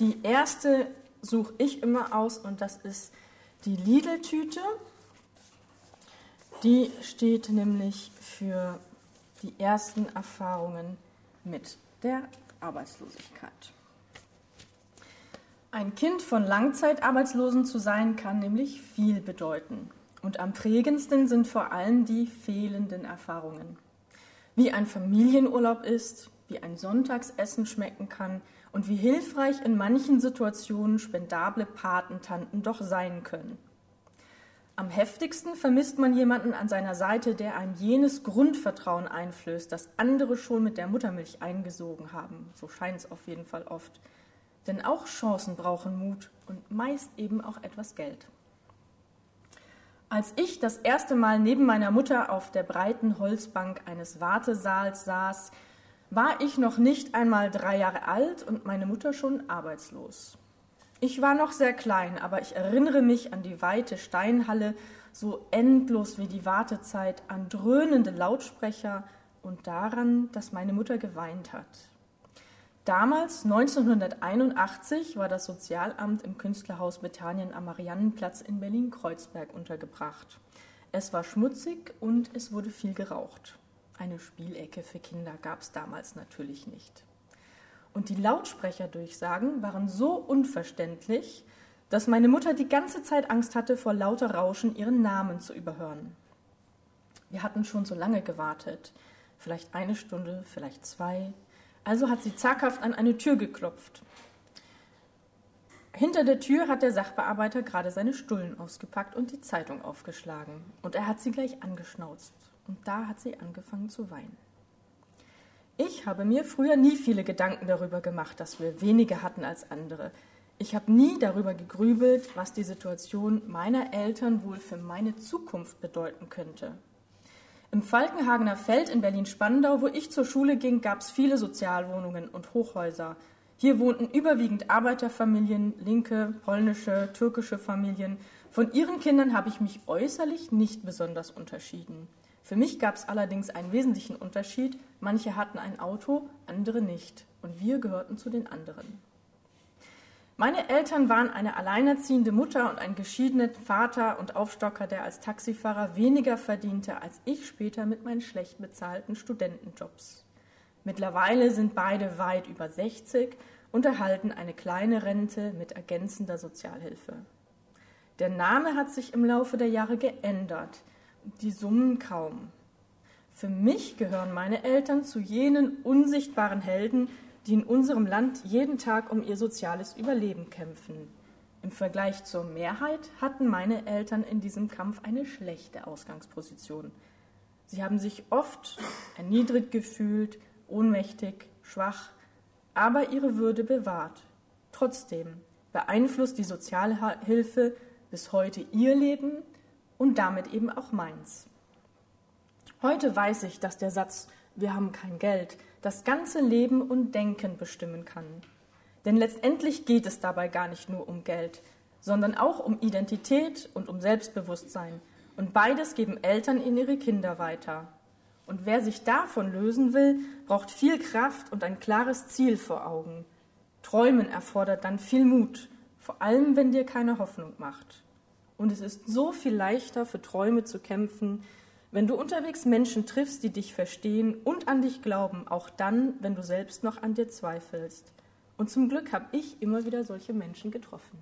Die erste suche ich immer aus und das ist die Lidl-Tüte. Die steht nämlich für die ersten Erfahrungen mit der Arbeitslosigkeit. Ein Kind von Langzeitarbeitslosen zu sein, kann nämlich viel bedeuten. Und am prägendsten sind vor allem die fehlenden Erfahrungen. Wie ein Familienurlaub ist, wie ein Sonntagsessen schmecken kann und wie hilfreich in manchen Situationen spendable Patentanten doch sein können. Am heftigsten vermisst man jemanden an seiner Seite, der einem jenes Grundvertrauen einflößt, das andere schon mit der Muttermilch eingesogen haben. So scheint es auf jeden Fall oft. Denn auch Chancen brauchen Mut und meist eben auch etwas Geld. Als ich das erste Mal neben meiner Mutter auf der breiten Holzbank eines Wartesaals saß, war ich noch nicht einmal drei Jahre alt und meine Mutter schon arbeitslos. Ich war noch sehr klein, aber ich erinnere mich an die weite Steinhalle, so endlos wie die Wartezeit, an dröhnende Lautsprecher und daran, dass meine Mutter geweint hat. Damals, 1981, war das Sozialamt im Künstlerhaus Bethanien am Mariannenplatz in Berlin-Kreuzberg untergebracht. Es war schmutzig und es wurde viel geraucht. Eine Spielecke für Kinder gab es damals natürlich nicht. Und die Lautsprecherdurchsagen waren so unverständlich, dass meine Mutter die ganze Zeit Angst hatte, vor lauter Rauschen ihren Namen zu überhören. Wir hatten schon so lange gewartet, vielleicht eine Stunde, vielleicht zwei. Also hat sie zaghaft an eine Tür geklopft. Hinter der Tür hat der Sachbearbeiter gerade seine Stullen ausgepackt und die Zeitung aufgeschlagen. Und er hat sie gleich angeschnauzt. Und da hat sie angefangen zu weinen. Ich habe mir früher nie viele Gedanken darüber gemacht, dass wir weniger hatten als andere. Ich habe nie darüber gegrübelt, was die Situation meiner Eltern wohl für meine Zukunft bedeuten könnte. Im Falkenhagener Feld in Berlin-Spandau, wo ich zur Schule ging, gab es viele Sozialwohnungen und Hochhäuser. Hier wohnten überwiegend Arbeiterfamilien, linke, polnische, türkische Familien. Von ihren Kindern habe ich mich äußerlich nicht besonders unterschieden. Für mich gab es allerdings einen wesentlichen Unterschied. Manche hatten ein Auto, andere nicht. Und wir gehörten zu den anderen. Meine Eltern waren eine alleinerziehende Mutter und ein geschiedener Vater und Aufstocker, der als Taxifahrer weniger verdiente als ich später mit meinen schlecht bezahlten Studentenjobs. Mittlerweile sind beide weit über 60 und erhalten eine kleine Rente mit ergänzender Sozialhilfe. Der Name hat sich im Laufe der Jahre geändert die summen kaum. Für mich gehören meine Eltern zu jenen unsichtbaren Helden, die in unserem Land jeden Tag um ihr soziales Überleben kämpfen. Im Vergleich zur Mehrheit hatten meine Eltern in diesem Kampf eine schlechte Ausgangsposition. Sie haben sich oft erniedrigt gefühlt, ohnmächtig, schwach, aber ihre Würde bewahrt. Trotzdem beeinflusst die Sozialhilfe bis heute ihr Leben und damit eben auch meins. Heute weiß ich, dass der Satz Wir haben kein Geld das ganze Leben und Denken bestimmen kann. Denn letztendlich geht es dabei gar nicht nur um Geld, sondern auch um Identität und um Selbstbewusstsein. Und beides geben Eltern in ihre Kinder weiter. Und wer sich davon lösen will, braucht viel Kraft und ein klares Ziel vor Augen. Träumen erfordert dann viel Mut, vor allem wenn dir keine Hoffnung macht. Und es ist so viel leichter für Träume zu kämpfen, wenn du unterwegs Menschen triffst, die dich verstehen und an dich glauben, auch dann, wenn du selbst noch an dir zweifelst. Und zum Glück habe ich immer wieder solche Menschen getroffen.